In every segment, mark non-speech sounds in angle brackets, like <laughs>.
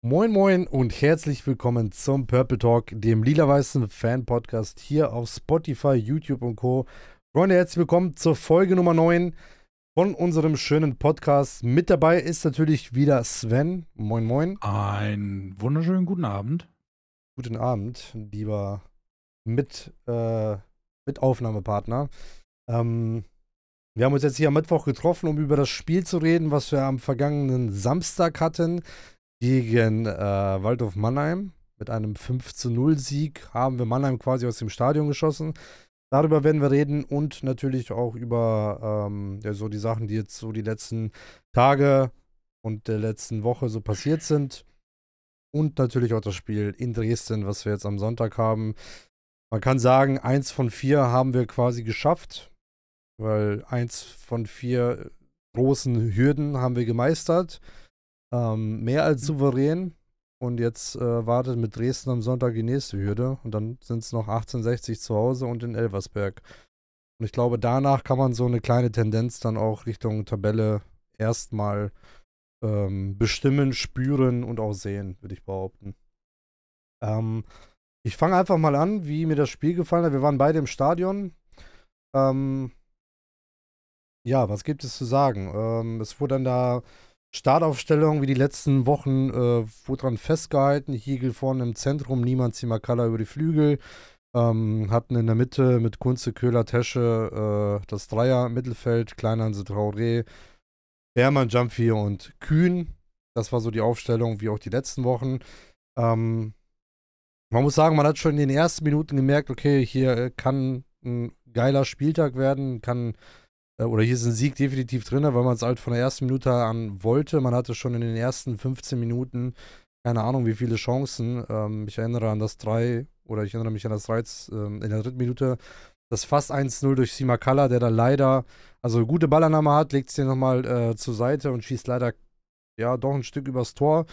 Moin Moin und herzlich willkommen zum Purple Talk, dem lila-weißen Fan-Podcast hier auf Spotify, YouTube und Co. Freunde, herzlich willkommen zur Folge Nummer 9 von unserem schönen Podcast. Mit dabei ist natürlich wieder Sven. Moin Moin. Einen wunderschönen guten Abend. Guten Abend, lieber mit, äh, mit Aufnahmepartner. Ähm, wir haben uns jetzt hier am Mittwoch getroffen, um über das Spiel zu reden, was wir am vergangenen Samstag hatten gegen äh, Waldorf Mannheim. Mit einem 5 zu 0 Sieg haben wir Mannheim quasi aus dem Stadion geschossen. Darüber werden wir reden und natürlich auch über ähm, ja, so die Sachen, die jetzt so die letzten Tage und der letzten Woche so passiert sind. Und natürlich auch das Spiel in Dresden, was wir jetzt am Sonntag haben. Man kann sagen, eins von vier haben wir quasi geschafft, weil eins von vier großen Hürden haben wir gemeistert. Ähm, mehr als souverän. Und jetzt äh, wartet mit Dresden am Sonntag die nächste Hürde. Und dann sind es noch 1860 zu Hause und in Elversberg. Und ich glaube, danach kann man so eine kleine Tendenz dann auch Richtung Tabelle erstmal ähm, bestimmen, spüren und auch sehen, würde ich behaupten. Ähm, ich fange einfach mal an, wie mir das Spiel gefallen hat. Wir waren beide im Stadion. Ähm, ja, was gibt es zu sagen? Ähm, es wurde dann da Startaufstellung wie die letzten Wochen äh, wurde dran festgehalten. Hiegel vorne im Zentrum, niemand Simakala über die Flügel. Ähm, hatten in der Mitte mit Kunze, Köhler, Tesche äh, das Dreier-Mittelfeld, Kleinhanse Traoré, Bermann, Jumpy und Kühn. Das war so die Aufstellung wie auch die letzten Wochen. Ähm, man muss sagen, man hat schon in den ersten Minuten gemerkt, okay, hier kann ein geiler Spieltag werden, kann äh, oder hier ist ein Sieg definitiv drin, weil man es halt von der ersten Minute an wollte. Man hatte schon in den ersten 15 Minuten keine Ahnung, wie viele Chancen. Ähm, ich erinnere an das 3 oder ich erinnere mich an das 3 ähm, in der dritten Minute. Das fast 1-0 durch Simakala, der da leider, also gute Ballannahme hat, legt es den nochmal äh, zur Seite und schießt leider, ja, doch ein Stück übers Tor.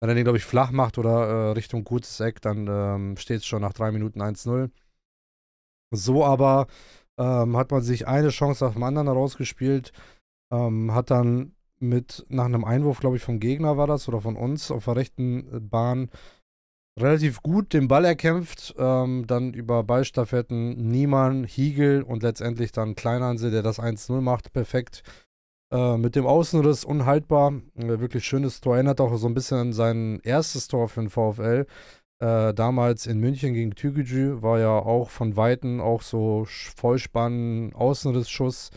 Wenn er den, glaube ich, flach macht oder äh, Richtung kurzes Eck, dann ähm, steht es schon nach drei Minuten 1-0. So aber ähm, hat man sich eine Chance nach dem anderen herausgespielt, ähm, hat dann mit, nach einem Einwurf, glaube ich, vom Gegner war das oder von uns auf der rechten Bahn relativ gut den Ball erkämpft, ähm, dann über Ballstaffetten Niemann, Hiegel und letztendlich dann Kleinhanse, der das 1-0 macht, perfekt. Äh, mit dem Außenriss unhaltbar, äh, wirklich schönes Tor, erinnert auch so ein bisschen an sein erstes Tor für den VfL. Äh, damals in München gegen Tügücü war ja auch von Weitem auch so Vollspann, Außenrissschuss.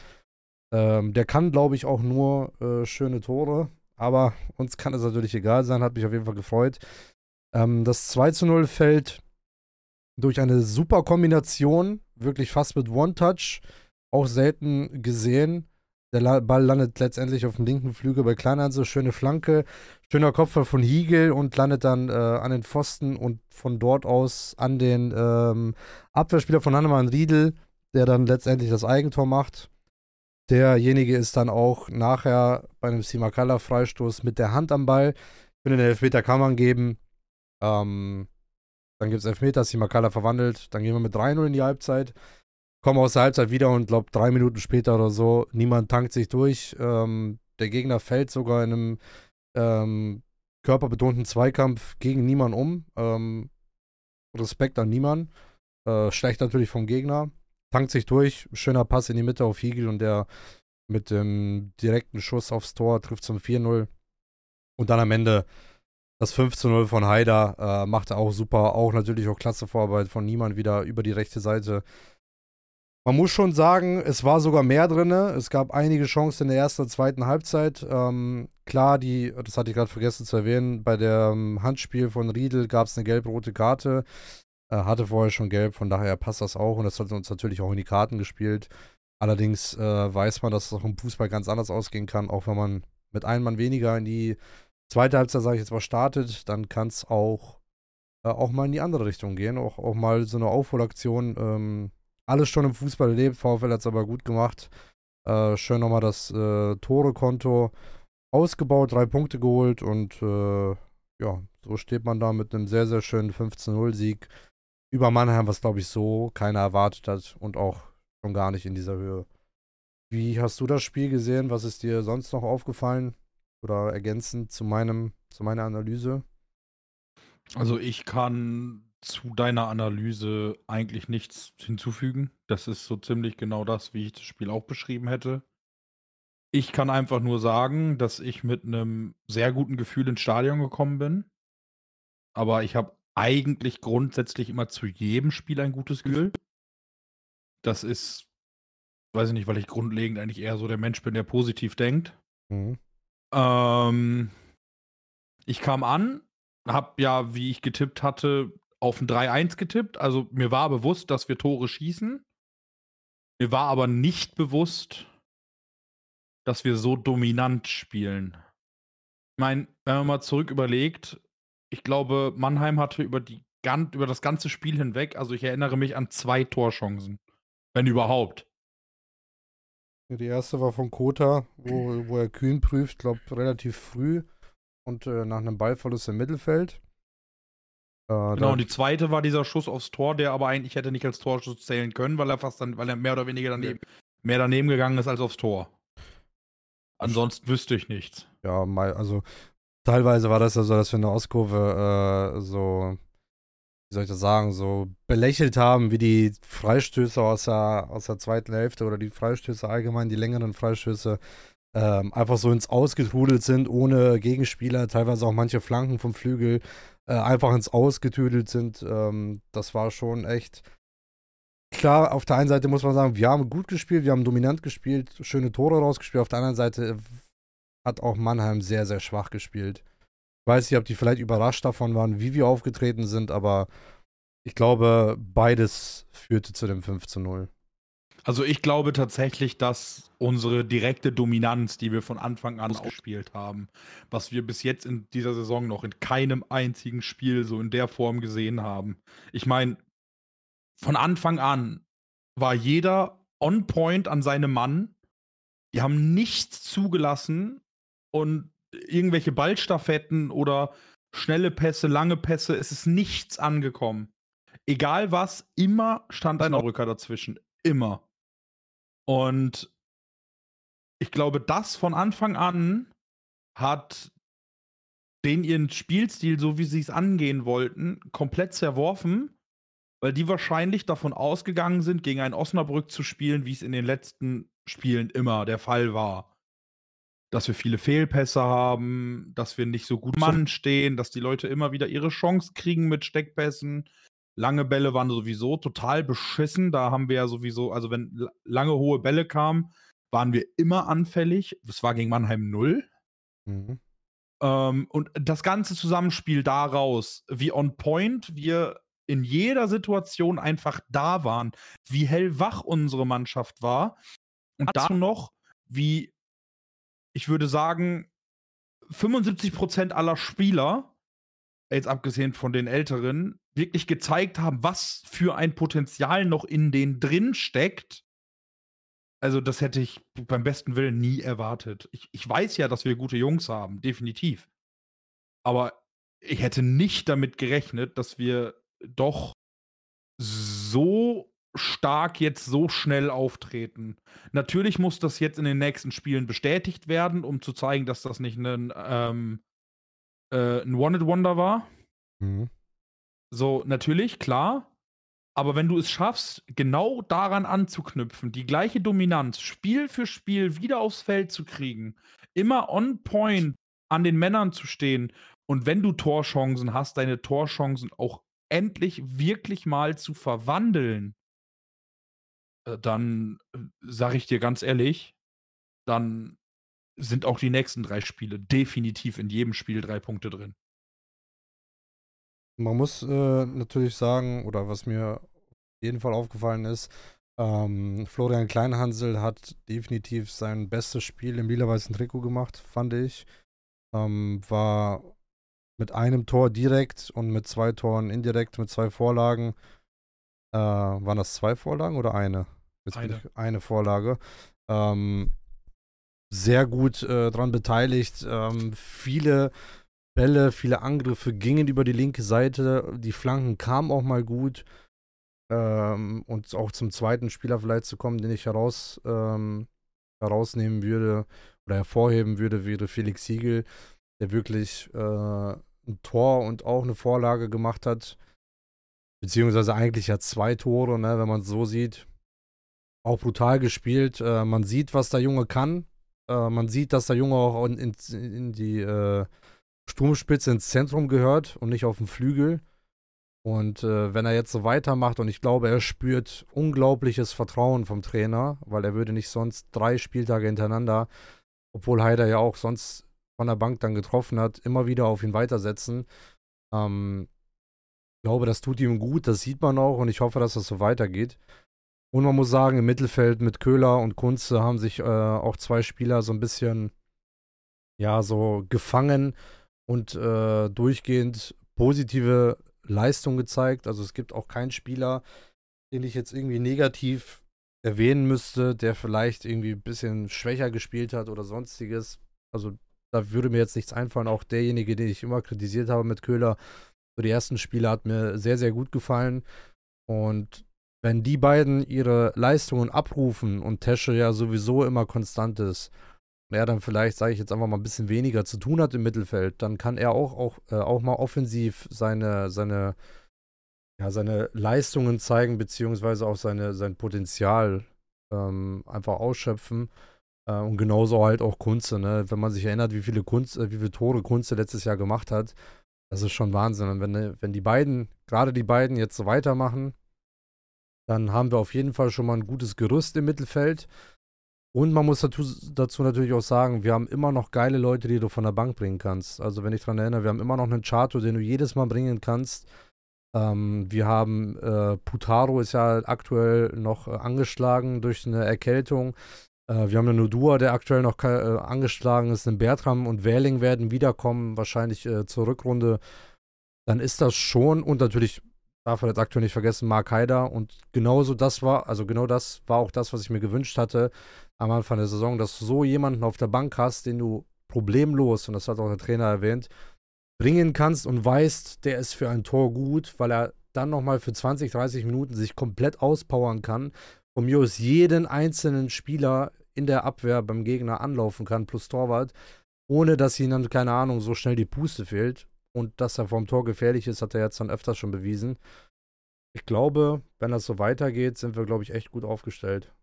Ähm, der kann, glaube ich, auch nur äh, schöne Tore. Aber uns kann es natürlich egal sein, hat mich auf jeden Fall gefreut. Ähm, das 2 zu 0 fällt durch eine super Kombination, wirklich fast mit One-Touch, auch selten gesehen. Der Ball landet letztendlich auf dem linken Flügel bei Kleinhanse. Schöne Flanke, schöner Kopfball von Hiegel und landet dann äh, an den Pfosten und von dort aus an den ähm, Abwehrspieler von Hannemann Riedel, der dann letztendlich das Eigentor macht. Derjenige ist dann auch nachher bei einem Simakala-Freistoß mit der Hand am Ball. Ich finde, den Elfmeter kann man geben. Ähm, dann gibt es Elfmeter, Simakala verwandelt. Dann gehen wir mit 3-0 in die Halbzeit komme aus der Halbzeit wieder und glaube drei Minuten später oder so, niemand tankt sich durch. Ähm, der Gegner fällt sogar in einem ähm, körperbetonten Zweikampf gegen niemanden um. Ähm, Respekt an niemanden. Äh, schlecht natürlich vom Gegner. Tankt sich durch. Schöner Pass in die Mitte auf Higel und der mit dem direkten Schuss aufs Tor trifft zum 4-0. Und dann am Ende das 5 0 von Haider äh, macht er auch super. Auch natürlich auch klasse Vorarbeit von niemand wieder über die rechte Seite. Man muss schon sagen, es war sogar mehr drin. Es gab einige Chancen in der ersten und zweiten Halbzeit. Ähm, klar, die, das hatte ich gerade vergessen zu erwähnen, bei dem Handspiel von Riedel gab es eine gelb-rote Karte. Äh, hatte vorher schon gelb, von daher passt das auch und das hat uns natürlich auch in die Karten gespielt. Allerdings äh, weiß man, dass es auch im Fußball ganz anders ausgehen kann, auch wenn man mit einem Mann weniger in die zweite Halbzeit, sage ich jetzt mal, startet, dann kann es auch, äh, auch mal in die andere Richtung gehen. Auch, auch mal so eine Aufholaktion. Ähm, alles schon im Fußball erlebt. VfL hat es aber gut gemacht. Äh, schön nochmal das äh, Tore-Konto ausgebaut, drei Punkte geholt und äh, ja, so steht man da mit einem sehr, sehr schönen 15-0-Sieg über Mannheim, was glaube ich so keiner erwartet hat und auch schon gar nicht in dieser Höhe. Wie hast du das Spiel gesehen? Was ist dir sonst noch aufgefallen oder ergänzend zu meinem, zu meiner Analyse? Also ich kann zu deiner Analyse eigentlich nichts hinzufügen. Das ist so ziemlich genau das, wie ich das Spiel auch beschrieben hätte. Ich kann einfach nur sagen, dass ich mit einem sehr guten Gefühl ins Stadion gekommen bin. Aber ich habe eigentlich grundsätzlich immer zu jedem Spiel ein gutes Gefühl. Das ist, weiß ich nicht, weil ich grundlegend eigentlich eher so der Mensch bin, der positiv denkt. Mhm. Ähm, ich kam an, habe ja, wie ich getippt hatte, auf ein 3-1 getippt. Also mir war bewusst, dass wir Tore schießen. Mir war aber nicht bewusst, dass wir so dominant spielen. Ich meine, wenn man mal zurück überlegt, ich glaube, Mannheim hatte über, die, über das ganze Spiel hinweg, also ich erinnere mich an zwei Torchancen. Wenn überhaupt. Die erste war von Kota, wo, wo er Kühn prüft, glaube relativ früh und äh, nach einem Ballverlust im Mittelfeld. Äh, genau, und die zweite war dieser Schuss aufs Tor, der aber eigentlich hätte nicht als Torschuss zählen können, weil er fast dann, weil er mehr oder weniger daneben, ja. mehr daneben gegangen ist als aufs Tor. Ansonsten wüsste ich nichts. Ja, mal, also teilweise war das ja so, dass wir in der Ostkurve äh, so, wie soll ich das sagen, so belächelt haben, wie die Freistöße aus der, aus der zweiten Hälfte oder die Freistöße allgemein, die längeren Freistöße, ähm, einfach so ins Ausgetrudelt sind, ohne Gegenspieler, teilweise auch manche Flanken vom Flügel äh, einfach ins Ausgetüdelt sind. Ähm, das war schon echt. Klar, auf der einen Seite muss man sagen, wir haben gut gespielt, wir haben dominant gespielt, schöne Tore rausgespielt. Auf der anderen Seite hat auch Mannheim sehr, sehr schwach gespielt. Ich weiß nicht, ob die vielleicht überrascht davon waren, wie wir aufgetreten sind, aber ich glaube, beides führte zu dem 5 zu 0. Also ich glaube tatsächlich, dass unsere direkte Dominanz, die wir von Anfang an ausgespielt haben, was wir bis jetzt in dieser Saison noch in keinem einzigen Spiel so in der Form gesehen haben. Ich meine, von Anfang an war jeder on point an seinem Mann. Die haben nichts zugelassen und irgendwelche Ballstaffetten oder schnelle Pässe, lange Pässe, es ist nichts angekommen. Egal was, immer stand ein Rücker dazwischen. Immer. Und ich glaube, das von Anfang an hat den ihren Spielstil, so wie sie es angehen wollten, komplett zerworfen, weil die wahrscheinlich davon ausgegangen sind, gegen ein Osnabrück zu spielen, wie es in den letzten Spielen immer der Fall war. Dass wir viele Fehlpässe haben, dass wir nicht so gut Mann stehen, dass die Leute immer wieder ihre Chance kriegen mit Steckpässen, Lange Bälle waren sowieso total beschissen. Da haben wir ja sowieso, also wenn lange hohe Bälle kamen, waren wir immer anfällig. Das war gegen Mannheim 0. Mhm. Ähm, und das ganze Zusammenspiel daraus, wie on point wir in jeder Situation einfach da waren, wie hellwach unsere Mannschaft war. Und dazu noch, wie ich würde sagen, 75% aller Spieler jetzt abgesehen von den Älteren, wirklich gezeigt haben, was für ein Potenzial noch in denen drin steckt. Also, das hätte ich beim besten Willen nie erwartet. Ich, ich weiß ja, dass wir gute Jungs haben, definitiv. Aber ich hätte nicht damit gerechnet, dass wir doch so stark jetzt so schnell auftreten. Natürlich muss das jetzt in den nächsten Spielen bestätigt werden, um zu zeigen, dass das nicht ein ähm, äh, ein One-It-Wonder war. Mhm. So, natürlich, klar. Aber wenn du es schaffst, genau daran anzuknüpfen, die gleiche Dominanz Spiel für Spiel wieder aufs Feld zu kriegen, immer on point an den Männern zu stehen und wenn du Torchancen hast, deine Torchancen auch endlich wirklich mal zu verwandeln, äh, dann äh, sage ich dir ganz ehrlich, dann sind auch die nächsten drei Spiele definitiv in jedem Spiel drei Punkte drin. Man muss äh, natürlich sagen, oder was mir auf jeden Fall aufgefallen ist, ähm, Florian Kleinhansel hat definitiv sein bestes Spiel im lila-weißen Trikot gemacht, fand ich. Ähm, war mit einem Tor direkt und mit zwei Toren indirekt, mit zwei Vorlagen. Äh, waren das zwei Vorlagen oder eine? Jetzt eine. eine Vorlage. Ähm, sehr gut äh, dran beteiligt. Ähm, viele Bälle, viele Angriffe gingen über die linke Seite. Die Flanken kamen auch mal gut. Ähm, und auch zum zweiten Spieler vielleicht zu kommen, den ich heraus, ähm, herausnehmen würde oder hervorheben würde, wäre Felix Siegel, der wirklich äh, ein Tor und auch eine Vorlage gemacht hat. Beziehungsweise eigentlich ja zwei Tore, ne, wenn man es so sieht. Auch brutal gespielt. Äh, man sieht, was der Junge kann. Äh, man sieht, dass der Junge auch in, in, in die äh, Sturmspitze ins Zentrum gehört und nicht auf dem Flügel. Und äh, wenn er jetzt so weitermacht und ich glaube, er spürt unglaubliches Vertrauen vom Trainer, weil er würde nicht sonst drei Spieltage hintereinander, obwohl Heider ja auch sonst von der Bank dann getroffen hat, immer wieder auf ihn weitersetzen. Ähm, ich glaube, das tut ihm gut, das sieht man auch und ich hoffe, dass das so weitergeht. Und man muss sagen, im Mittelfeld mit Köhler und Kunze haben sich äh, auch zwei Spieler so ein bisschen, ja, so gefangen und äh, durchgehend positive Leistung gezeigt. Also es gibt auch keinen Spieler, den ich jetzt irgendwie negativ erwähnen müsste, der vielleicht irgendwie ein bisschen schwächer gespielt hat oder sonstiges. Also da würde mir jetzt nichts einfallen. Auch derjenige, den ich immer kritisiert habe mit Köhler, so die ersten Spiele hat mir sehr, sehr gut gefallen. Und wenn die beiden ihre Leistungen abrufen und Tesche ja sowieso immer konstant ist, er dann vielleicht, sage ich jetzt einfach mal, ein bisschen weniger zu tun hat im Mittelfeld, dann kann er auch, auch, äh, auch mal offensiv seine, seine, ja, seine Leistungen zeigen, beziehungsweise auch seine, sein Potenzial ähm, einfach ausschöpfen. Äh, und genauso halt auch Kunze, ne? Wenn man sich erinnert, wie viele Kunst, äh, wie viele Tore Kunze letztes Jahr gemacht hat, das ist schon Wahnsinn. Und wenn, äh, wenn die beiden, gerade die beiden jetzt so weitermachen, dann haben wir auf jeden Fall schon mal ein gutes Gerüst im Mittelfeld. Und man muss dazu, dazu, natürlich auch sagen, wir haben immer noch geile Leute, die du von der Bank bringen kannst. Also wenn ich daran erinnere, wir haben immer noch einen Chato, den du jedes Mal bringen kannst. Ähm, wir haben äh, Putaro ist ja aktuell noch äh, angeschlagen durch eine Erkältung. Äh, wir haben einen Nudua, der aktuell noch äh, angeschlagen ist. Ein Bertram und Werling werden wiederkommen, wahrscheinlich äh, zur Rückrunde. Dann ist das schon und natürlich darf man jetzt aktuell nicht vergessen, Mark Haider. Und genauso das war, also genau das war auch das, was ich mir gewünscht hatte am Anfang der Saison, dass du so jemanden auf der Bank hast, den du problemlos, und das hat auch der Trainer erwähnt, bringen kannst und weißt, der ist für ein Tor gut, weil er dann nochmal für 20, 30 Minuten sich komplett auspowern kann. Von mir jeden einzelnen Spieler in der Abwehr beim Gegner anlaufen kann, plus Torwart, ohne dass dann, keine Ahnung, so schnell die Puste fehlt. Und dass er vom Tor gefährlich ist, hat er jetzt dann öfters schon bewiesen. Ich glaube, wenn das so weitergeht, sind wir, glaube ich, echt gut aufgestellt.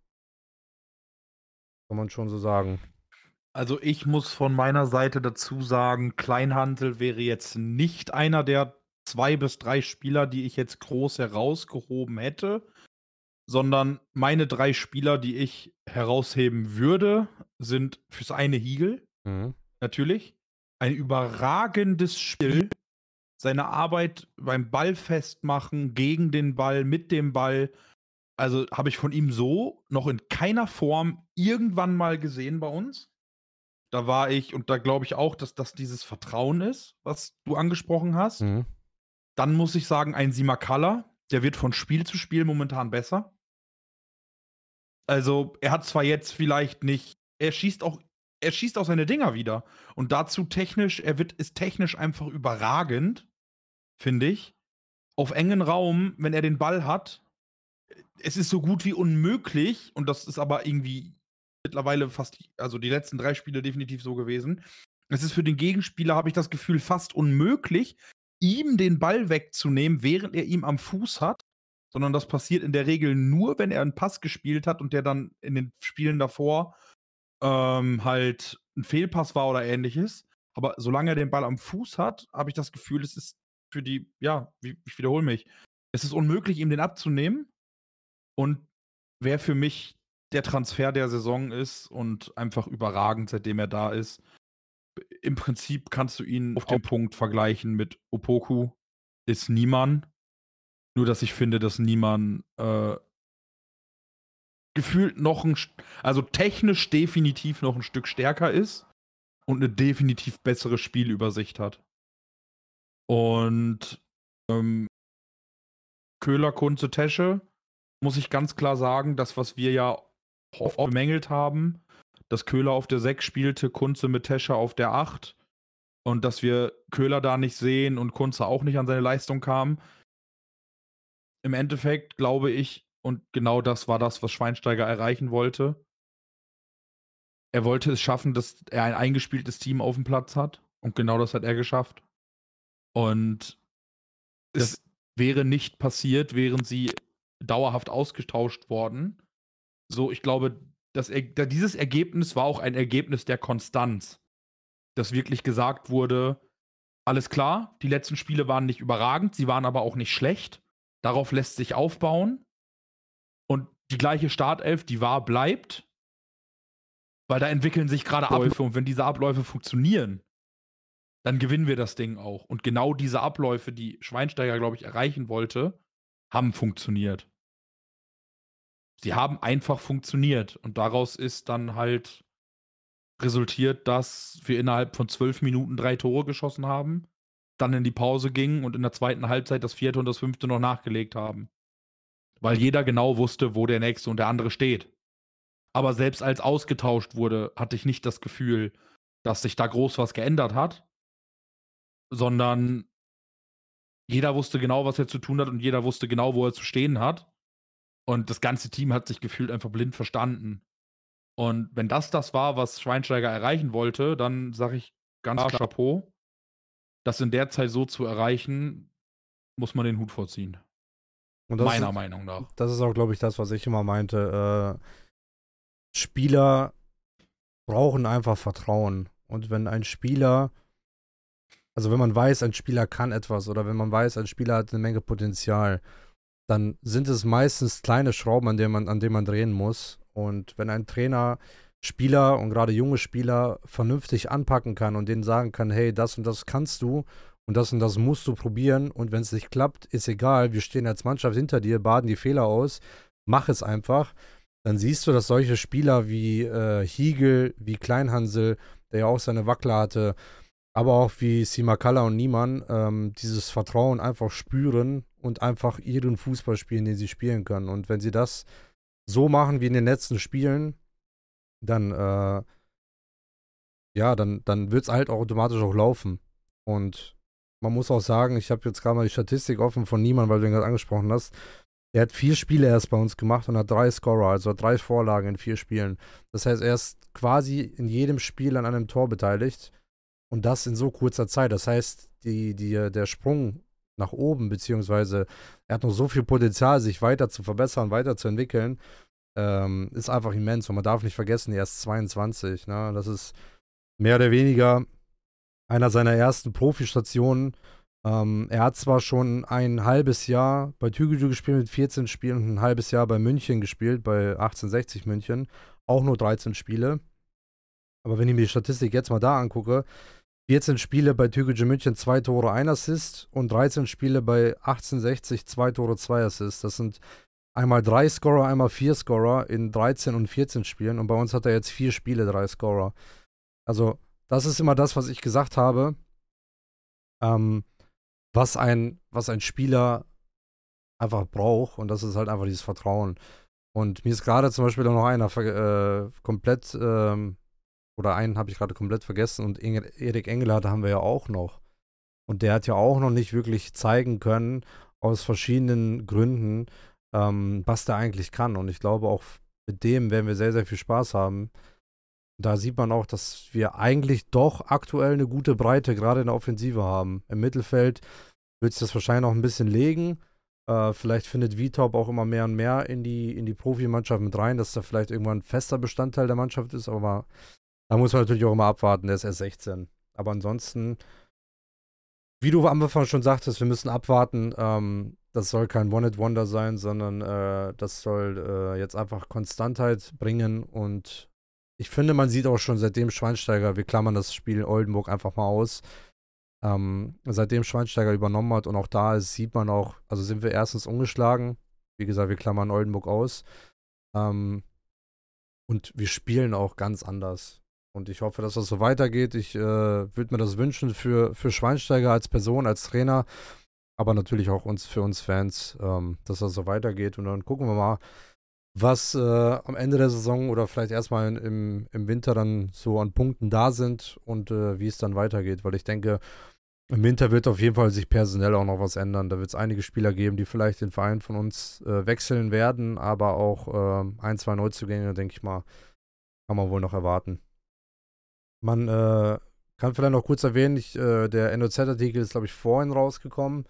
Kann man schon so sagen. Also ich muss von meiner Seite dazu sagen, Kleinhandel wäre jetzt nicht einer der zwei bis drei Spieler, die ich jetzt groß herausgehoben hätte, sondern meine drei Spieler, die ich herausheben würde, sind fürs eine Hiegel, mhm. natürlich, ein überragendes Spiel, seine Arbeit beim Ball festmachen, gegen den Ball, mit dem Ball, also habe ich von ihm so noch in keiner Form irgendwann mal gesehen bei uns. Da war ich, und da glaube ich auch, dass das dieses Vertrauen ist, was du angesprochen hast. Mhm. Dann muss ich sagen, ein Simakala, der wird von Spiel zu Spiel momentan besser. Also, er hat zwar jetzt vielleicht nicht, er schießt auch, er schießt auch seine Dinger wieder. Und dazu technisch, er wird, ist technisch einfach überragend, finde ich. Auf engen Raum, wenn er den Ball hat, es ist so gut wie unmöglich, und das ist aber irgendwie mittlerweile fast, also die letzten drei Spiele definitiv so gewesen. Es ist für den Gegenspieler, habe ich das Gefühl, fast unmöglich, ihm den Ball wegzunehmen, während er ihn am Fuß hat. Sondern das passiert in der Regel nur, wenn er einen Pass gespielt hat und der dann in den Spielen davor ähm, halt ein Fehlpass war oder ähnliches. Aber solange er den Ball am Fuß hat, habe ich das Gefühl, es ist für die, ja, ich wiederhole mich, es ist unmöglich, ihm den abzunehmen. Und wer für mich der Transfer der Saison ist und einfach überragend, seitdem er da ist. Im Prinzip kannst du ihn auf dem Punkt vergleichen mit Opoku, ist niemand. Nur, dass ich finde, dass niemand äh, gefühlt noch ein, also technisch definitiv noch ein Stück stärker ist und eine definitiv bessere Spielübersicht hat. Und ähm, Köhler, Kunze, Tesche muss ich ganz klar sagen, das, was wir ja oft bemängelt haben, dass Köhler auf der 6 spielte, Kunze mit Tescher auf der 8 und dass wir Köhler da nicht sehen und Kunze auch nicht an seine Leistung kam. Im Endeffekt glaube ich, und genau das war das, was Schweinsteiger erreichen wollte. Er wollte es schaffen, dass er ein eingespieltes Team auf dem Platz hat. Und genau das hat er geschafft. Und es wäre nicht passiert, wären sie dauerhaft ausgetauscht worden. So, ich glaube, das, dieses Ergebnis war auch ein Ergebnis der Konstanz. Dass wirklich gesagt wurde, alles klar, die letzten Spiele waren nicht überragend, sie waren aber auch nicht schlecht. Darauf lässt sich aufbauen. Und die gleiche Startelf, die war, bleibt. Weil da entwickeln sich gerade Abläufe und wenn diese Abläufe funktionieren, dann gewinnen wir das Ding auch. Und genau diese Abläufe, die Schweinsteiger, glaube ich, erreichen wollte, haben funktioniert. Sie haben einfach funktioniert. Und daraus ist dann halt resultiert, dass wir innerhalb von zwölf Minuten drei Tore geschossen haben, dann in die Pause gingen und in der zweiten Halbzeit das vierte und das fünfte noch nachgelegt haben. Weil jeder genau wusste, wo der nächste und der andere steht. Aber selbst als ausgetauscht wurde, hatte ich nicht das Gefühl, dass sich da groß was geändert hat, sondern jeder wusste genau, was er zu tun hat und jeder wusste genau, wo er zu stehen hat. Und das ganze Team hat sich gefühlt einfach blind verstanden. Und wenn das das war, was Schweinsteiger erreichen wollte, dann sage ich ganz klar Chapeau. Das in der Zeit so zu erreichen, muss man den Hut vorziehen. Meiner ist, Meinung nach. Das ist auch, glaube ich, das, was ich immer meinte. Äh, Spieler brauchen einfach Vertrauen. Und wenn ein Spieler, also wenn man weiß, ein Spieler kann etwas oder wenn man weiß, ein Spieler hat eine Menge Potenzial, dann sind es meistens kleine Schrauben, an denen man, an denen man drehen muss. Und wenn ein Trainer Spieler und gerade junge Spieler vernünftig anpacken kann und denen sagen kann, hey, das und das kannst du und das und das musst du probieren und wenn es nicht klappt, ist egal, wir stehen als Mannschaft hinter dir, baden die Fehler aus, mach es einfach, dann siehst du, dass solche Spieler wie äh, Hiegel, wie Kleinhansel, der ja auch seine Wackler hatte, aber auch wie Simakala und Niemann ähm, dieses Vertrauen einfach spüren und einfach ihren Fußball spielen, den sie spielen können. Und wenn sie das so machen wie in den letzten Spielen, dann, äh, ja, dann, dann wird es halt automatisch auch laufen. Und man muss auch sagen, ich habe jetzt gerade mal die Statistik offen von Niemann, weil du ihn gerade angesprochen hast. Er hat vier Spiele erst bei uns gemacht und hat drei Scorer, also drei Vorlagen in vier Spielen. Das heißt, er ist quasi in jedem Spiel an einem Tor beteiligt. Und das in so kurzer Zeit. Das heißt, die, die, der Sprung nach oben, beziehungsweise er hat noch so viel Potenzial, sich weiter zu verbessern, weiterzuentwickeln, ähm, ist einfach immens. Und man darf nicht vergessen, er ist 22. Ne? Das ist mehr oder weniger einer seiner ersten Profistationen. Ähm, er hat zwar schon ein halbes Jahr bei Tügücü gespielt mit 14 Spielen und ein halbes Jahr bei München gespielt, bei 1860 München. Auch nur 13 Spiele. Aber wenn ich mir die Statistik jetzt mal da angucke, 14 Spiele bei Türkgücü München, 2 Tore, 1 Assist und 13 Spiele bei 1860, 2 Tore, 2 Assists. Das sind einmal 3 Scorer, einmal 4 Scorer in 13 und 14 Spielen und bei uns hat er jetzt 4 Spiele, 3 Scorer. Also, das ist immer das, was ich gesagt habe. Ähm, was ein, was ein Spieler einfach braucht und das ist halt einfach dieses Vertrauen. Und mir ist gerade zum Beispiel noch einer äh, komplett ähm, oder einen habe ich gerade komplett vergessen und Erik Engelhardt haben wir ja auch noch. Und der hat ja auch noch nicht wirklich zeigen können, aus verschiedenen Gründen, ähm, was der eigentlich kann. Und ich glaube, auch mit dem werden wir sehr, sehr viel Spaß haben. Da sieht man auch, dass wir eigentlich doch aktuell eine gute Breite gerade in der Offensive haben. Im Mittelfeld wird sich das wahrscheinlich noch ein bisschen legen. Äh, vielleicht findet Vitop auch immer mehr und mehr in die, in die Profimannschaft mit rein, dass er vielleicht irgendwann ein fester Bestandteil der Mannschaft ist. Aber da muss man natürlich auch immer abwarten, der ist erst 16. Aber ansonsten, wie du am Anfang schon sagtest, wir müssen abwarten. Ähm, das soll kein One-Hit-Wonder sein, sondern äh, das soll äh, jetzt einfach Konstantheit bringen. Und ich finde, man sieht auch schon seitdem Schweinsteiger, wir klammern das Spiel Oldenburg einfach mal aus, ähm, seitdem Schweinsteiger übernommen hat und auch da ist, sieht man auch, also sind wir erstens ungeschlagen. Wie gesagt, wir klammern Oldenburg aus. Ähm, und wir spielen auch ganz anders. Und ich hoffe, dass das so weitergeht. Ich äh, würde mir das wünschen für, für Schweinsteiger als Person, als Trainer, aber natürlich auch uns für uns Fans, ähm, dass das so weitergeht. Und dann gucken wir mal, was äh, am Ende der Saison oder vielleicht erstmal im, im Winter dann so an Punkten da sind und äh, wie es dann weitergeht. Weil ich denke, im Winter wird auf jeden Fall sich personell auch noch was ändern. Da wird es einige Spieler geben, die vielleicht den Verein von uns äh, wechseln werden, aber auch ähm, ein, zwei Neuzugänge, denke ich mal, kann man wohl noch erwarten man äh, kann vielleicht noch kurz erwähnen, ich, äh, der NOZ-Artikel ist, glaube ich, vorhin rausgekommen.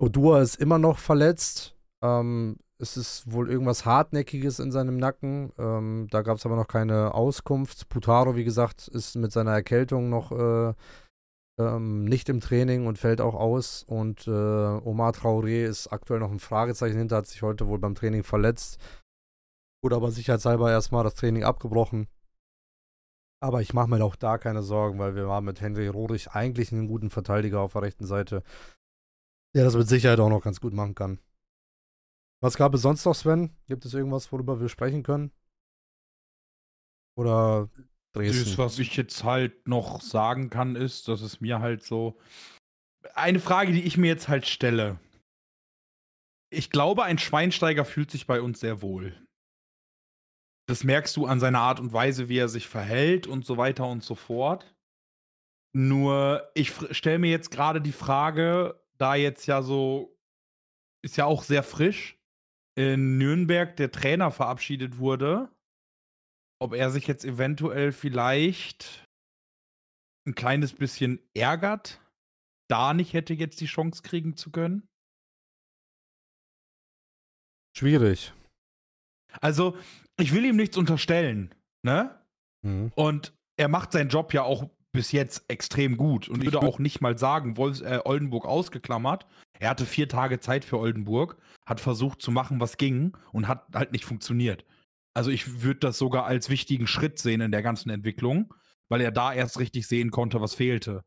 Odua ist immer noch verletzt. Ähm, es ist wohl irgendwas Hartnäckiges in seinem Nacken. Ähm, da gab es aber noch keine Auskunft. Putaro, wie gesagt, ist mit seiner Erkältung noch äh, ähm, nicht im Training und fällt auch aus. Und äh, Omar Traoré ist aktuell noch ein Fragezeichen hinter, hat sich heute wohl beim Training verletzt. Wurde aber sicherheitshalber erstmal das Training abgebrochen. Aber ich mache mir auch da keine Sorgen, weil wir haben mit Henry Rohrig eigentlich einen guten Verteidiger auf der rechten Seite, der das mit Sicherheit auch noch ganz gut machen kann. Was gab es sonst noch, Sven? Gibt es irgendwas, worüber wir sprechen können? Oder Dresden? Das, was ich jetzt halt noch sagen kann, ist, dass es mir halt so. Eine Frage, die ich mir jetzt halt stelle. Ich glaube, ein Schweinsteiger fühlt sich bei uns sehr wohl. Das merkst du an seiner Art und Weise, wie er sich verhält und so weiter und so fort. Nur, ich stelle mir jetzt gerade die Frage, da jetzt ja so, ist ja auch sehr frisch, in Nürnberg der Trainer verabschiedet wurde, ob er sich jetzt eventuell vielleicht ein kleines bisschen ärgert, da nicht hätte jetzt die Chance kriegen zu können? Schwierig. Also, ich will ihm nichts unterstellen, ne? Mhm. Und er macht seinen Job ja auch bis jetzt extrem gut. Und ich würde auch nicht mal sagen, Wolfs, äh, Oldenburg ausgeklammert. Er hatte vier Tage Zeit für Oldenburg, hat versucht zu machen, was ging und hat halt nicht funktioniert. Also ich würde das sogar als wichtigen Schritt sehen in der ganzen Entwicklung, weil er da erst richtig sehen konnte, was fehlte.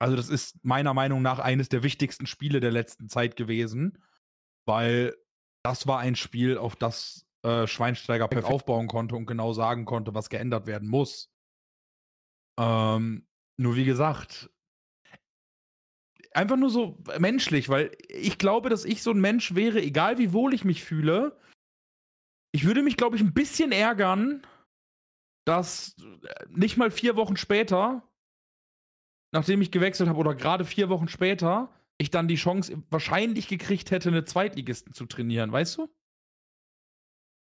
Also das ist meiner Meinung nach eines der wichtigsten Spiele der letzten Zeit gewesen, weil das war ein Spiel, auf das äh, Schweinsteiger perfekt aufbauen konnte und genau sagen konnte, was geändert werden muss. Ähm, nur wie gesagt, einfach nur so menschlich, weil ich glaube, dass ich so ein Mensch wäre, egal wie wohl ich mich fühle. Ich würde mich, glaube ich, ein bisschen ärgern, dass äh, nicht mal vier Wochen später, nachdem ich gewechselt habe, oder gerade vier Wochen später, ich dann die Chance wahrscheinlich gekriegt hätte, eine Zweitligisten zu trainieren, weißt du?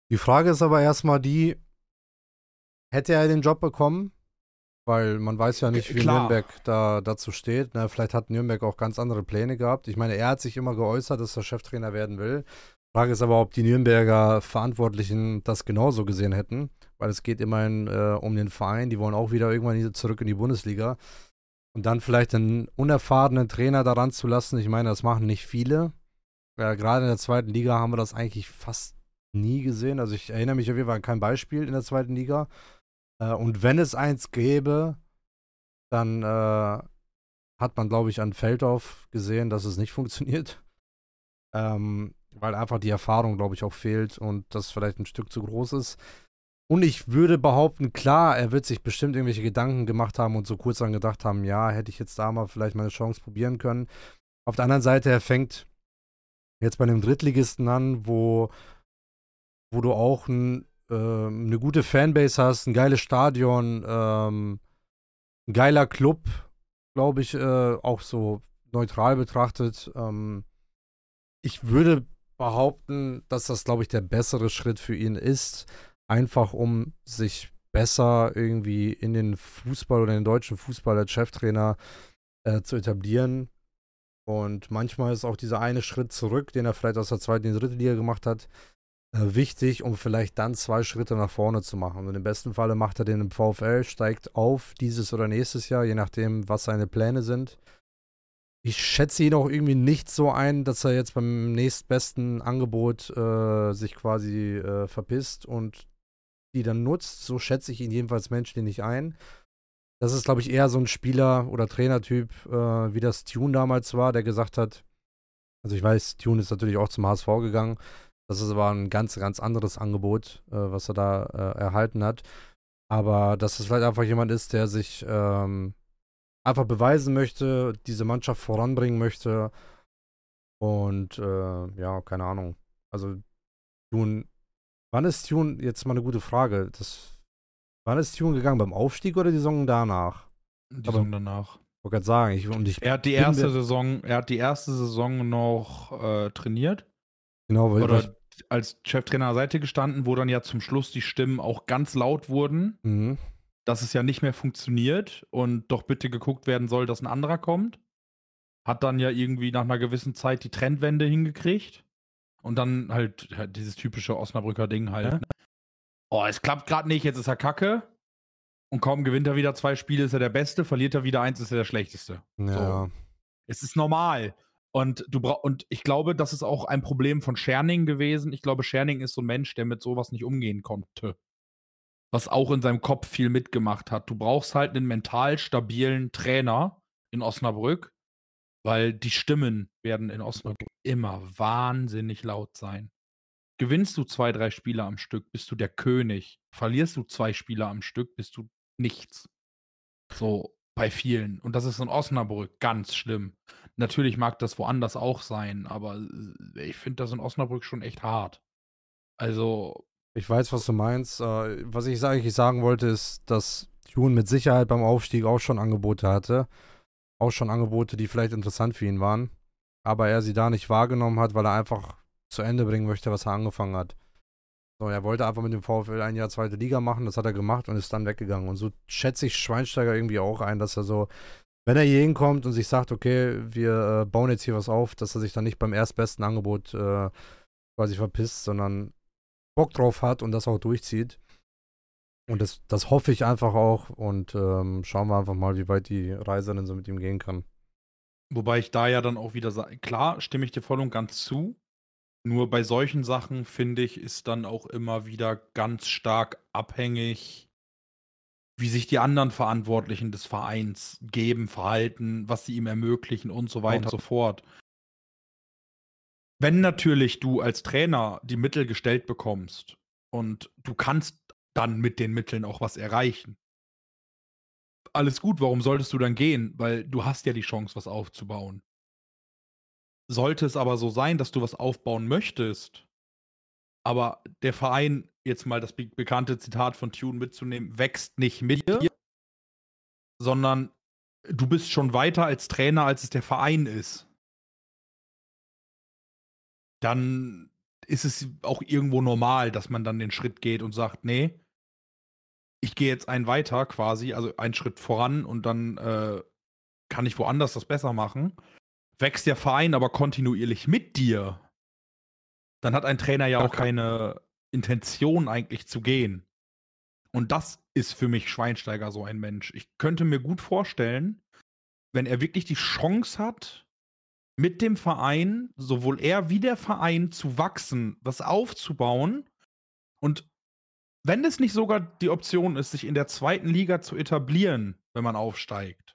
Die Frage ist aber erstmal die, hätte er den Job bekommen, weil man weiß ja nicht, wie Klar. Nürnberg da dazu steht. Ne? Vielleicht hat Nürnberg auch ganz andere Pläne gehabt. Ich meine, er hat sich immer geäußert, dass er Cheftrainer werden will. Frage ist aber, ob die Nürnberger Verantwortlichen das genauso gesehen hätten, weil es geht immerhin äh, um den Verein. Die wollen auch wieder irgendwann zurück in die Bundesliga. Und dann vielleicht einen unerfahrenen Trainer daran zu lassen, ich meine, das machen nicht viele. Ja, Gerade in der zweiten Liga haben wir das eigentlich fast nie gesehen. Also ich erinnere mich auf jeden Fall an kein Beispiel in der zweiten Liga. Äh, und wenn es eins gäbe, dann äh, hat man, glaube ich, an Feldorf gesehen, dass es nicht <laughs> funktioniert. Ähm, weil einfach die Erfahrung, glaube ich, auch fehlt und das vielleicht ein Stück zu groß ist. Und ich würde behaupten, klar, er wird sich bestimmt irgendwelche Gedanken gemacht haben und so kurz dann gedacht haben, ja, hätte ich jetzt da mal vielleicht meine Chance probieren können. Auf der anderen Seite, er fängt jetzt bei einem Drittligisten an, wo, wo du auch ein ähm, eine gute Fanbase hast, ein geiles Stadion, ähm, ein geiler Club, glaube ich, äh, auch so neutral betrachtet. Ähm, ich würde behaupten, dass das, glaube ich, der bessere Schritt für ihn ist, einfach um sich besser irgendwie in den Fußball oder in den deutschen Fußball als Cheftrainer äh, zu etablieren. Und manchmal ist auch dieser eine Schritt zurück, den er vielleicht aus der zweiten in die dritte Liga gemacht hat, wichtig, um vielleicht dann zwei Schritte nach vorne zu machen. Und im besten Falle macht er den im VfL, steigt auf dieses oder nächstes Jahr, je nachdem, was seine Pläne sind. Ich schätze ihn auch irgendwie nicht so ein, dass er jetzt beim nächstbesten Angebot äh, sich quasi äh, verpisst und die dann nutzt. So schätze ich ihn jedenfalls menschlich nicht ein. Das ist, glaube ich, eher so ein Spieler- oder Trainertyp, äh, wie das Tune damals war, der gesagt hat, also ich weiß, Tune ist natürlich auch zum HSV gegangen, das ist aber ein ganz, ganz anderes Angebot, äh, was er da äh, erhalten hat. Aber dass es vielleicht einfach jemand ist, der sich ähm, einfach beweisen möchte, diese Mannschaft voranbringen möchte. Und äh, ja, keine Ahnung. Also, Tune, wann ist Tune, jetzt mal eine gute Frage, das, wann ist Tune gegangen? Beim Aufstieg oder die Saison danach? Die Saison danach. Ich wollte gerade sagen, ich, und ich er hat die erste Saison, er hat die erste Saison noch äh, trainiert. Genau, weil Oder als Cheftrainer an der Seite gestanden, wo dann ja zum Schluss die Stimmen auch ganz laut wurden. Mhm. dass es ja nicht mehr funktioniert und doch bitte geguckt werden soll, dass ein anderer kommt. Hat dann ja irgendwie nach einer gewissen Zeit die Trendwende hingekriegt. Und dann halt, halt dieses typische Osnabrücker Ding halt. Ne? Oh, es klappt gerade nicht, jetzt ist er kacke. Und kaum gewinnt er wieder zwei Spiele, ist er der Beste. Verliert er wieder eins, ist er der Schlechteste. Ja. So. Es ist normal. Und du und ich glaube, das ist auch ein Problem von Scherning gewesen. Ich glaube, Scherning ist so ein Mensch, der mit sowas nicht umgehen konnte. Was auch in seinem Kopf viel mitgemacht hat. Du brauchst halt einen mental stabilen Trainer in Osnabrück, weil die Stimmen werden in Osnabrück immer wahnsinnig laut sein. Gewinnst du zwei, drei Spiele am Stück, bist du der König. Verlierst du zwei Spiele am Stück, bist du nichts. So bei vielen. Und das ist in Osnabrück ganz schlimm. Natürlich mag das woanders auch sein, aber äh, ich finde das in Osnabrück schon echt hart. Also. Ich weiß, was du meinst. Äh, was ich eigentlich sagen wollte, ist, dass Jun mit Sicherheit beim Aufstieg auch schon Angebote hatte auch schon Angebote, die vielleicht interessant für ihn waren, aber er sie da nicht wahrgenommen hat, weil er einfach zu Ende bringen möchte, was er angefangen hat. So, er wollte einfach mit dem VfL ein Jahr zweite Liga machen, das hat er gemacht und ist dann weggegangen. Und so schätze ich Schweinsteiger irgendwie auch ein, dass er so, wenn er hier hinkommt und sich sagt, okay, wir äh, bauen jetzt hier was auf, dass er sich dann nicht beim erstbesten Angebot äh, quasi verpisst, sondern Bock drauf hat und das auch durchzieht. Und das, das hoffe ich einfach auch und ähm, schauen wir einfach mal, wie weit die Reise dann so mit ihm gehen kann. Wobei ich da ja dann auch wieder sage, klar, stimme ich dir voll und ganz zu. Nur bei solchen Sachen, finde ich, ist dann auch immer wieder ganz stark abhängig, wie sich die anderen Verantwortlichen des Vereins geben, verhalten, was sie ihm ermöglichen und so weiter und so fort. Wenn natürlich du als Trainer die Mittel gestellt bekommst und du kannst dann mit den Mitteln auch was erreichen. Alles gut, warum solltest du dann gehen? Weil du hast ja die Chance, was aufzubauen. Sollte es aber so sein, dass du was aufbauen möchtest, aber der Verein, jetzt mal das be bekannte Zitat von Tune mitzunehmen, wächst nicht mit dir, sondern du bist schon weiter als Trainer, als es der Verein ist. Dann ist es auch irgendwo normal, dass man dann den Schritt geht und sagt, nee, ich gehe jetzt einen weiter quasi, also einen Schritt voran und dann äh, kann ich woanders das besser machen. Wächst der Verein aber kontinuierlich mit dir, dann hat ein Trainer ja auch keine Intention eigentlich zu gehen. Und das ist für mich Schweinsteiger so ein Mensch. Ich könnte mir gut vorstellen, wenn er wirklich die Chance hat, mit dem Verein, sowohl er wie der Verein, zu wachsen, was aufzubauen und wenn es nicht sogar die Option ist, sich in der zweiten Liga zu etablieren, wenn man aufsteigt,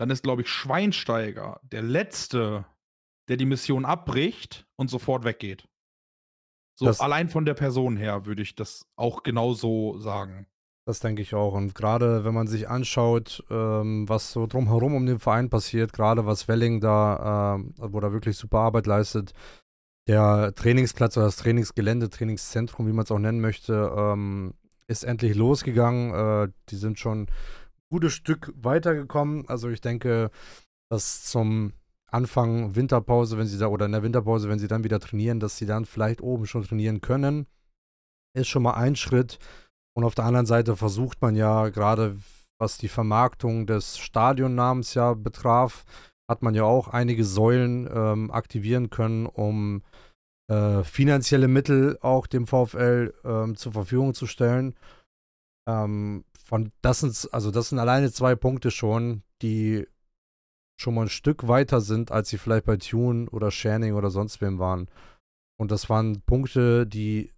dann ist, glaube ich, Schweinsteiger der Letzte, der die Mission abbricht und sofort weggeht. So das, allein von der Person her würde ich das auch genauso sagen. Das denke ich auch. Und gerade wenn man sich anschaut, ähm, was so drumherum um den Verein passiert, gerade was Welling da, ähm, wo er wirklich super Arbeit leistet, der Trainingsplatz oder das Trainingsgelände, Trainingszentrum, wie man es auch nennen möchte, ähm, ist endlich losgegangen. Äh, die sind schon gutes Stück weitergekommen. Also ich denke, dass zum Anfang Winterpause, wenn sie da, oder in der Winterpause, wenn sie dann wieder trainieren, dass sie dann vielleicht oben schon trainieren können, ist schon mal ein Schritt. Und auf der anderen Seite versucht man ja gerade, was die Vermarktung des Stadionnamens ja betraf, hat man ja auch einige Säulen ähm, aktivieren können, um äh, finanzielle Mittel auch dem VfL ähm, zur Verfügung zu stellen. Ähm, von das sind also das sind alleine zwei Punkte schon, die schon mal ein Stück weiter sind, als sie vielleicht bei Tune oder Shanning oder sonst wem waren. Und das waren Punkte, die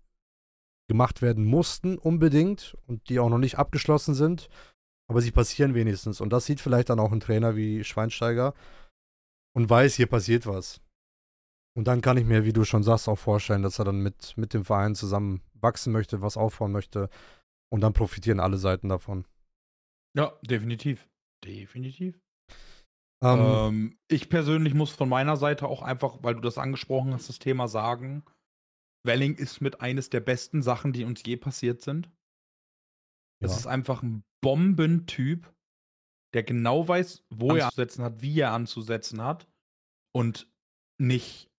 gemacht werden mussten unbedingt und die auch noch nicht abgeschlossen sind. Aber sie passieren wenigstens. Und das sieht vielleicht dann auch ein Trainer wie Schweinsteiger, und weiß, hier passiert was. Und dann kann ich mir, wie du schon sagst, auch vorstellen, dass er dann mit, mit dem Verein zusammen wachsen möchte, was aufbauen möchte. Und dann profitieren alle Seiten davon. Ja, definitiv. Definitiv. Ähm, ähm, ich persönlich muss von meiner Seite auch einfach, weil du das angesprochen hast, das Thema sagen, Welling ist mit eines der besten Sachen, die uns je passiert sind. Es ja. ist einfach ein Bombentyp der genau weiß, wo er anzusetzen hat, wie er anzusetzen hat und nicht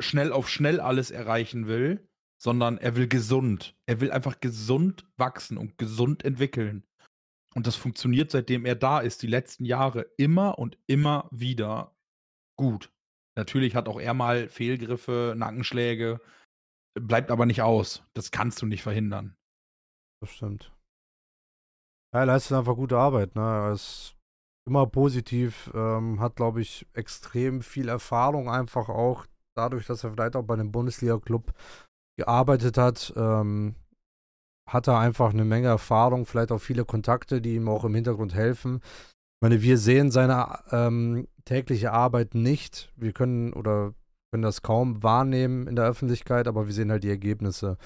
schnell auf schnell alles erreichen will, sondern er will gesund. Er will einfach gesund wachsen und gesund entwickeln. Und das funktioniert, seitdem er da ist, die letzten Jahre immer und immer wieder gut. Natürlich hat auch er mal Fehlgriffe, Nackenschläge, bleibt aber nicht aus. Das kannst du nicht verhindern. Das stimmt. Ja, er leistet einfach gute Arbeit. Ne? Er ist immer positiv, ähm, hat, glaube ich, extrem viel Erfahrung einfach auch dadurch, dass er vielleicht auch bei einem Bundesliga-Club gearbeitet hat. Ähm, hat er einfach eine Menge Erfahrung, vielleicht auch viele Kontakte, die ihm auch im Hintergrund helfen. Ich meine, wir sehen seine ähm, tägliche Arbeit nicht. Wir können oder können das kaum wahrnehmen in der Öffentlichkeit, aber wir sehen halt die Ergebnisse.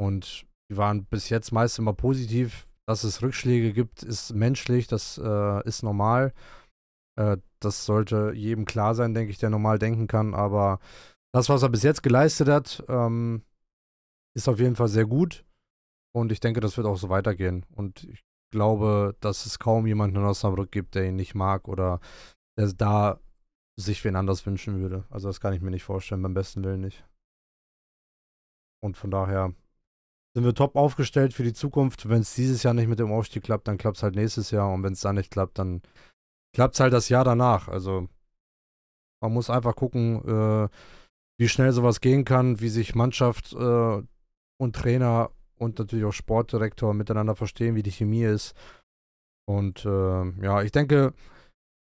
Und die waren bis jetzt meist immer positiv. Dass es Rückschläge gibt, ist menschlich, das äh, ist normal. Äh, das sollte jedem klar sein, denke ich, der normal denken kann. Aber das, was er bis jetzt geleistet hat, ähm, ist auf jeden Fall sehr gut. Und ich denke, das wird auch so weitergehen. Und ich glaube, dass es kaum jemanden in Osnabrück gibt, der ihn nicht mag oder der da sich wen anders wünschen würde. Also das kann ich mir nicht vorstellen, beim besten Willen nicht. Und von daher sind wir top aufgestellt für die Zukunft. Wenn es dieses Jahr nicht mit dem Aufstieg klappt, dann klappt es halt nächstes Jahr. Und wenn es dann nicht klappt, dann klappt es halt das Jahr danach. Also man muss einfach gucken, äh, wie schnell sowas gehen kann, wie sich Mannschaft äh, und Trainer und natürlich auch Sportdirektor miteinander verstehen, wie die Chemie ist. Und äh, ja, ich denke,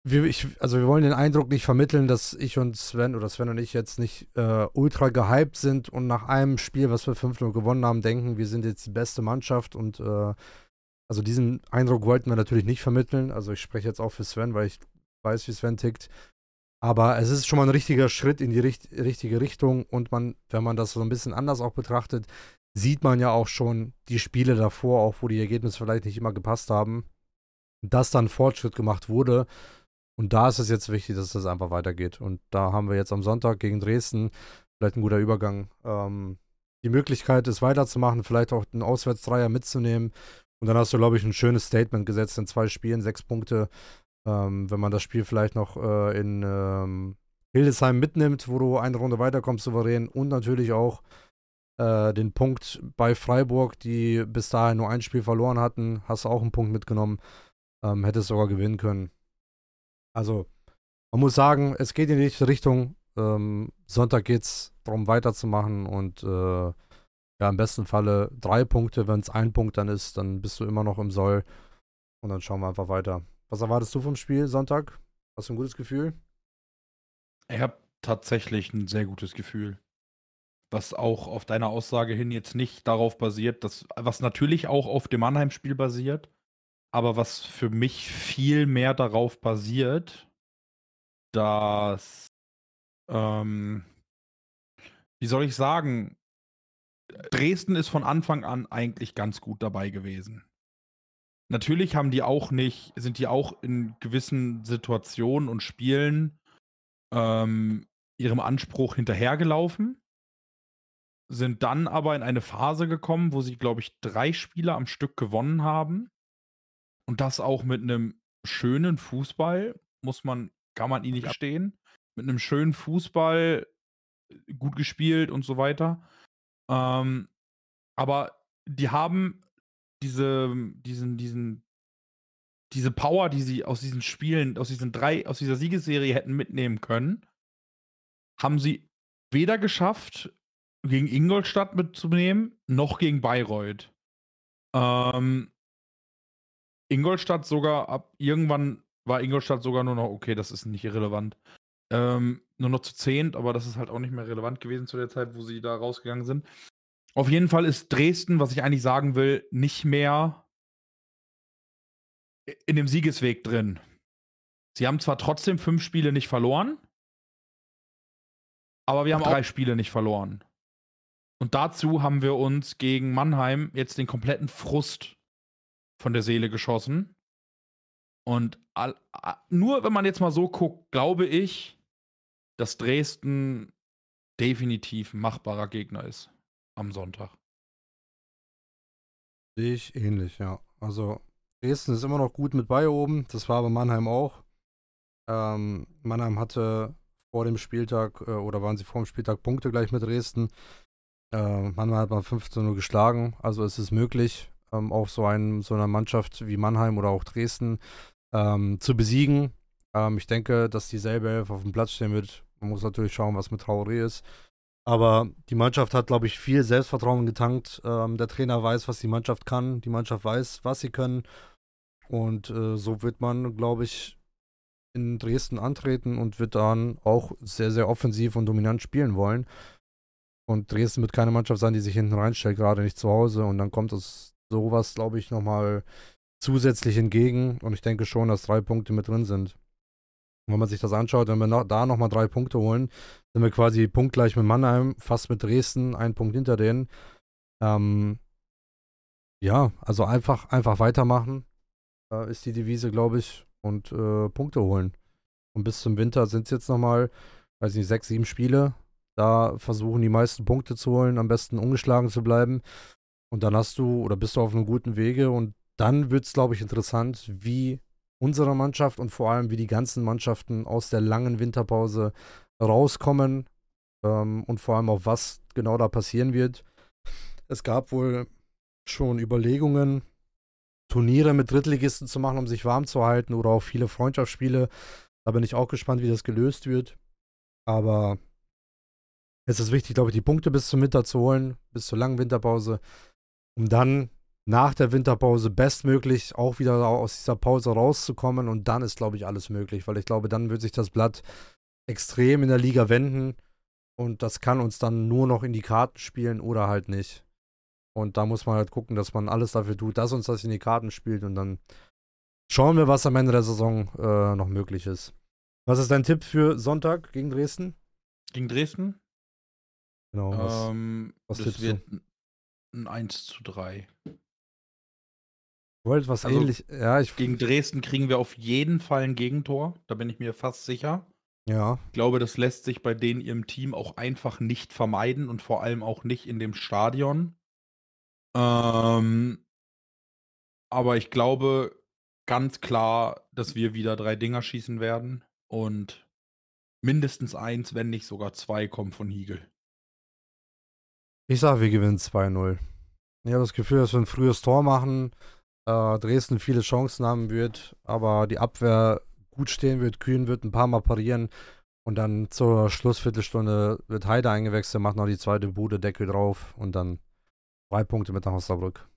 wir, ich, also wir wollen den Eindruck nicht vermitteln, dass ich und Sven oder Sven und ich jetzt nicht äh, ultra gehypt sind und nach einem Spiel, was wir 5-0 gewonnen haben, denken, wir sind jetzt die beste Mannschaft und äh, also diesen Eindruck wollten wir natürlich nicht vermitteln. Also ich spreche jetzt auch für Sven, weil ich weiß, wie Sven tickt. Aber es ist schon mal ein richtiger Schritt in die richt richtige Richtung und man, wenn man das so ein bisschen anders auch betrachtet, sieht man ja auch schon die Spiele davor, auch wo die Ergebnisse vielleicht nicht immer gepasst haben, dass dann Fortschritt gemacht wurde. Und da ist es jetzt wichtig, dass das einfach weitergeht. Und da haben wir jetzt am Sonntag gegen Dresden vielleicht ein guter Übergang. Ähm, die Möglichkeit, es weiterzumachen, vielleicht auch den Auswärtsdreier mitzunehmen. Und dann hast du, glaube ich, ein schönes Statement gesetzt in zwei Spielen, sechs Punkte. Ähm, wenn man das Spiel vielleicht noch äh, in ähm, Hildesheim mitnimmt, wo du eine Runde weiterkommst, souverän. Und natürlich auch äh, den Punkt bei Freiburg, die bis dahin nur ein Spiel verloren hatten, hast du auch einen Punkt mitgenommen. Ähm, hättest sogar gewinnen können. Also, man muss sagen, es geht in die richtige Richtung. Ähm, Sonntag geht es darum, weiterzumachen und äh, ja, im besten Falle drei Punkte. Wenn es ein Punkt dann ist, dann bist du immer noch im Soll. Und dann schauen wir einfach weiter. Was erwartest du vom Spiel Sonntag? Hast du ein gutes Gefühl? Ich habe tatsächlich ein sehr gutes Gefühl. Was auch auf deiner Aussage hin jetzt nicht darauf basiert, dass, was natürlich auch auf dem Mannheim-Spiel basiert, aber was für mich viel mehr darauf basiert, dass, ähm, wie soll ich sagen, Dresden ist von Anfang an eigentlich ganz gut dabei gewesen. Natürlich haben die auch nicht, sind die auch in gewissen Situationen und Spielen ähm, ihrem Anspruch hinterhergelaufen, sind dann aber in eine Phase gekommen, wo sie, glaube ich, drei Spiele am Stück gewonnen haben und das auch mit einem schönen Fußball, muss man, kann man ihn nicht abstehen. Mit einem schönen Fußball, äh, gut gespielt und so weiter. Ähm, aber die haben diese, diesen, diesen, diese Power, die sie aus diesen Spielen, aus diesen drei, aus dieser Siegesserie hätten mitnehmen können, haben sie weder geschafft, gegen Ingolstadt mitzunehmen, noch gegen Bayreuth. Ähm, Ingolstadt sogar ab irgendwann war Ingolstadt sogar nur noch, okay, das ist nicht irrelevant. Ähm, nur noch zu zehnt, aber das ist halt auch nicht mehr relevant gewesen zu der Zeit, wo sie da rausgegangen sind. Auf jeden Fall ist Dresden, was ich eigentlich sagen will, nicht mehr in dem Siegesweg drin. Sie haben zwar trotzdem fünf Spiele nicht verloren, aber wir haben drei Spiele nicht verloren. Und dazu haben wir uns gegen Mannheim jetzt den kompletten Frust von der Seele geschossen. Und all, nur wenn man jetzt mal so guckt, glaube ich, dass Dresden definitiv ein machbarer Gegner ist am Sonntag. Sehe ich ähnlich, ja. Also Dresden ist immer noch gut mit bei oben. Das war bei Mannheim auch. Ähm, Mannheim hatte vor dem Spieltag äh, oder waren sie vor dem Spieltag Punkte gleich mit Dresden. Äh, Mannheim hat mal 15 Uhr geschlagen, also es ist möglich. ähm, auch so, ein, so einer Mannschaft wie Mannheim oder auch Dresden ähm, zu besiegen. Ähm, ich denke, dass dieselbe Elf auf dem Platz stehen wird. Man muss natürlich schauen, was mit Traoré ist. Aber die Mannschaft hat, glaube ich, viel Selbstvertrauen getankt. Ähm, der Trainer weiß, was die Mannschaft kann. Die Mannschaft weiß, was sie können. Und äh, so wird man, glaube ich, in Dresden antreten und wird dann auch sehr, sehr offensiv und dominant spielen wollen. Und Dresden wird keine Mannschaft sein, die sich hinten reinstellt, gerade nicht zu Hause. Und dann kommt es sowas, glaube ich, nochmal zusätzlich entgegen. Und ich denke schon, dass drei Punkte mit drin sind. Und wenn man sich das anschaut, wenn wir noch, da nochmal drei Punkte holen, sind wir quasi punktgleich mit Mannheim, fast mit Dresden, ein Punkt hinter denen. Ähm, ja, also einfach, einfach weitermachen äh, ist die Devise, glaube ich, und äh, Punkte holen. Und bis zum Winter sind es jetzt nochmal, weiß nicht, sechs, sieben Spiele. Da versuchen die meisten Punkte zu holen, am besten ungeschlagen zu bleiben. Und dann hast du oder bist du auf einem guten Wege. Und dann wird es, glaube ich, interessant, wie unsere Mannschaft und vor allem wie die ganzen Mannschaften aus der langen Winterpause rauskommen ähm, und vor allem auch was genau da passieren wird. Es gab wohl schon Überlegungen, Turniere mit Drittligisten zu machen, um sich warm zu halten oder auch viele Freundschaftsspiele. Da bin ich auch gespannt, wie das gelöst wird. Aber es ist wichtig, glaube ich, die Punkte bis zum Winter zu holen, bis zur langen Winterpause, um dann nach der Winterpause bestmöglich auch wieder aus dieser Pause rauszukommen. Und dann ist, glaube ich, alles möglich, weil ich glaube, dann wird sich das Blatt extrem in der Liga wenden. Und das kann uns dann nur noch in die Karten spielen oder halt nicht. Und da muss man halt gucken, dass man alles dafür tut, dass uns das in die Karten spielt und dann schauen wir, was am Ende der Saison äh, noch möglich ist. Was ist dein Tipp für Sonntag gegen Dresden? Gegen Dresden? Genau. Was, ähm, was das wird du? ein 1 zu 3. Wollt was also, ähnlich. Ja, ich gegen Dresden kriegen wir auf jeden Fall ein Gegentor. Da bin ich mir fast sicher. Ja. Ich glaube, das lässt sich bei denen ihrem Team auch einfach nicht vermeiden und vor allem auch nicht in dem Stadion. Ähm, aber ich glaube ganz klar, dass wir wieder drei Dinger schießen werden und mindestens eins, wenn nicht sogar zwei, kommen von Hiegel. Ich sage, wir gewinnen 2-0. Ich habe das Gefühl, dass wir ein frühes Tor machen, äh, Dresden viele Chancen haben wird, aber die Abwehr gut stehen wird, Kühn wird ein paar Mal parieren und dann zur Schlussviertelstunde wird Heide eingewechselt, macht noch die zweite Bude, Deckel drauf und dann Drei Punkte mit nach Osnabrück.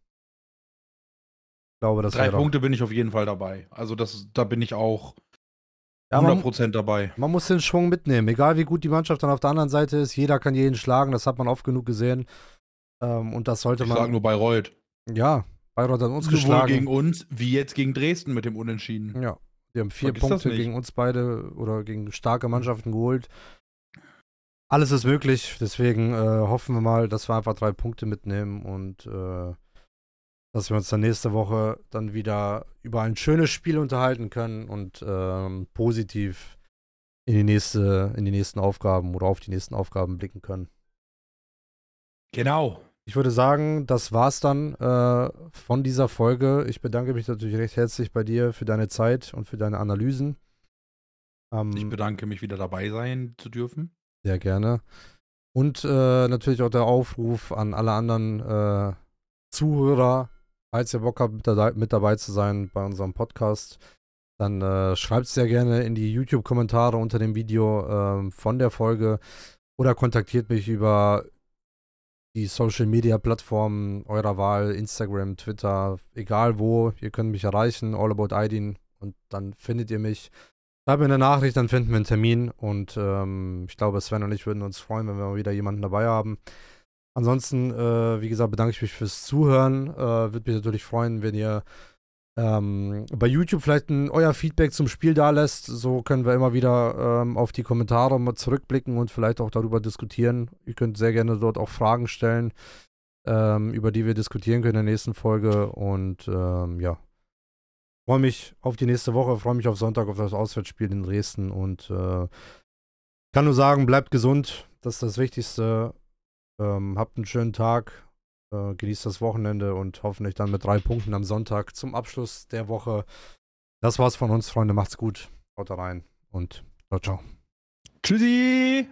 Ich glaube, das Drei Punkte bin ich auf jeden Fall dabei. Also das, da bin ich auch ja, 100% man, dabei. Man muss den Schwung mitnehmen. Egal wie gut die Mannschaft dann auf der anderen Seite ist, jeder kann jeden schlagen. Das hat man oft genug gesehen. Ähm, und das sollte ich man. Ich sage nur Bayreuth. Ja, Bayreuth hat uns Sowohl geschlagen. gegen uns, wie jetzt gegen Dresden mit dem Unentschieden. Ja, die haben vier Vergiss Punkte gegen uns beide oder gegen starke Mannschaften geholt alles ist möglich. Deswegen äh, hoffen wir mal, dass wir einfach drei Punkte mitnehmen und äh, dass wir uns dann nächste Woche dann wieder über ein schönes Spiel unterhalten können und ähm, positiv in die nächste, in die nächsten Aufgaben oder auf die nächsten Aufgaben blicken können. Genau. Ich würde sagen, das war's dann äh, von dieser Folge. Ich bedanke mich natürlich recht herzlich bei dir für deine Zeit und für deine Analysen. Ähm, ich bedanke mich wieder dabei sein zu dürfen. Sehr gerne. Und äh, natürlich auch der Aufruf an alle anderen äh, Zuhörer, falls ihr Bock habt, mit, da, mit, dabei zu sein bei unserem Podcast, dann äh, schreibt es sehr gerne in die YouTube-Kommentare unter dem Video ähm, von der Folge oder kontaktiert mich über die Social-Media-Plattformen eurer Wahl, Instagram, Twitter, egal wo. Ihr könnt mich erreichen, All About Idin und dann findet ihr mich. Schreib mir eine Nachricht, dann finden wir einen Termin und ähm, ich glaube, Sven und ich würden uns freuen, wenn wir mal wieder jemanden dabei haben. Ansonsten, äh, wie gesagt, bedanke ich mich fürs Zuhören. Äh, Würde mich natürlich freuen, wenn ihr ähm, bei YouTube vielleicht ein, euer Feedback zum Spiel da lässt. So können wir immer wieder ähm, auf die Kommentare mal zurückblicken und vielleicht auch darüber diskutieren. Ihr könnt sehr gerne dort auch Fragen stellen, ähm, über die wir diskutieren können in der nächsten Folge. Und ähm, ja, freue mich auf die nächste Woche, freue mich auf Sonntag auf das Auswärtsspiel in Dresden und äh, kann nur sagen, bleibt gesund, das ist das Wichtigste. Ähm, habt einen schönen Tag, äh, genießt das Wochenende und hoffentlich dann mit drei Punkten am Sonntag zum Abschluss der Woche. Das war's von uns, Freunde. Macht's gut. Haut rein und ciao, ciao. Tschüssi!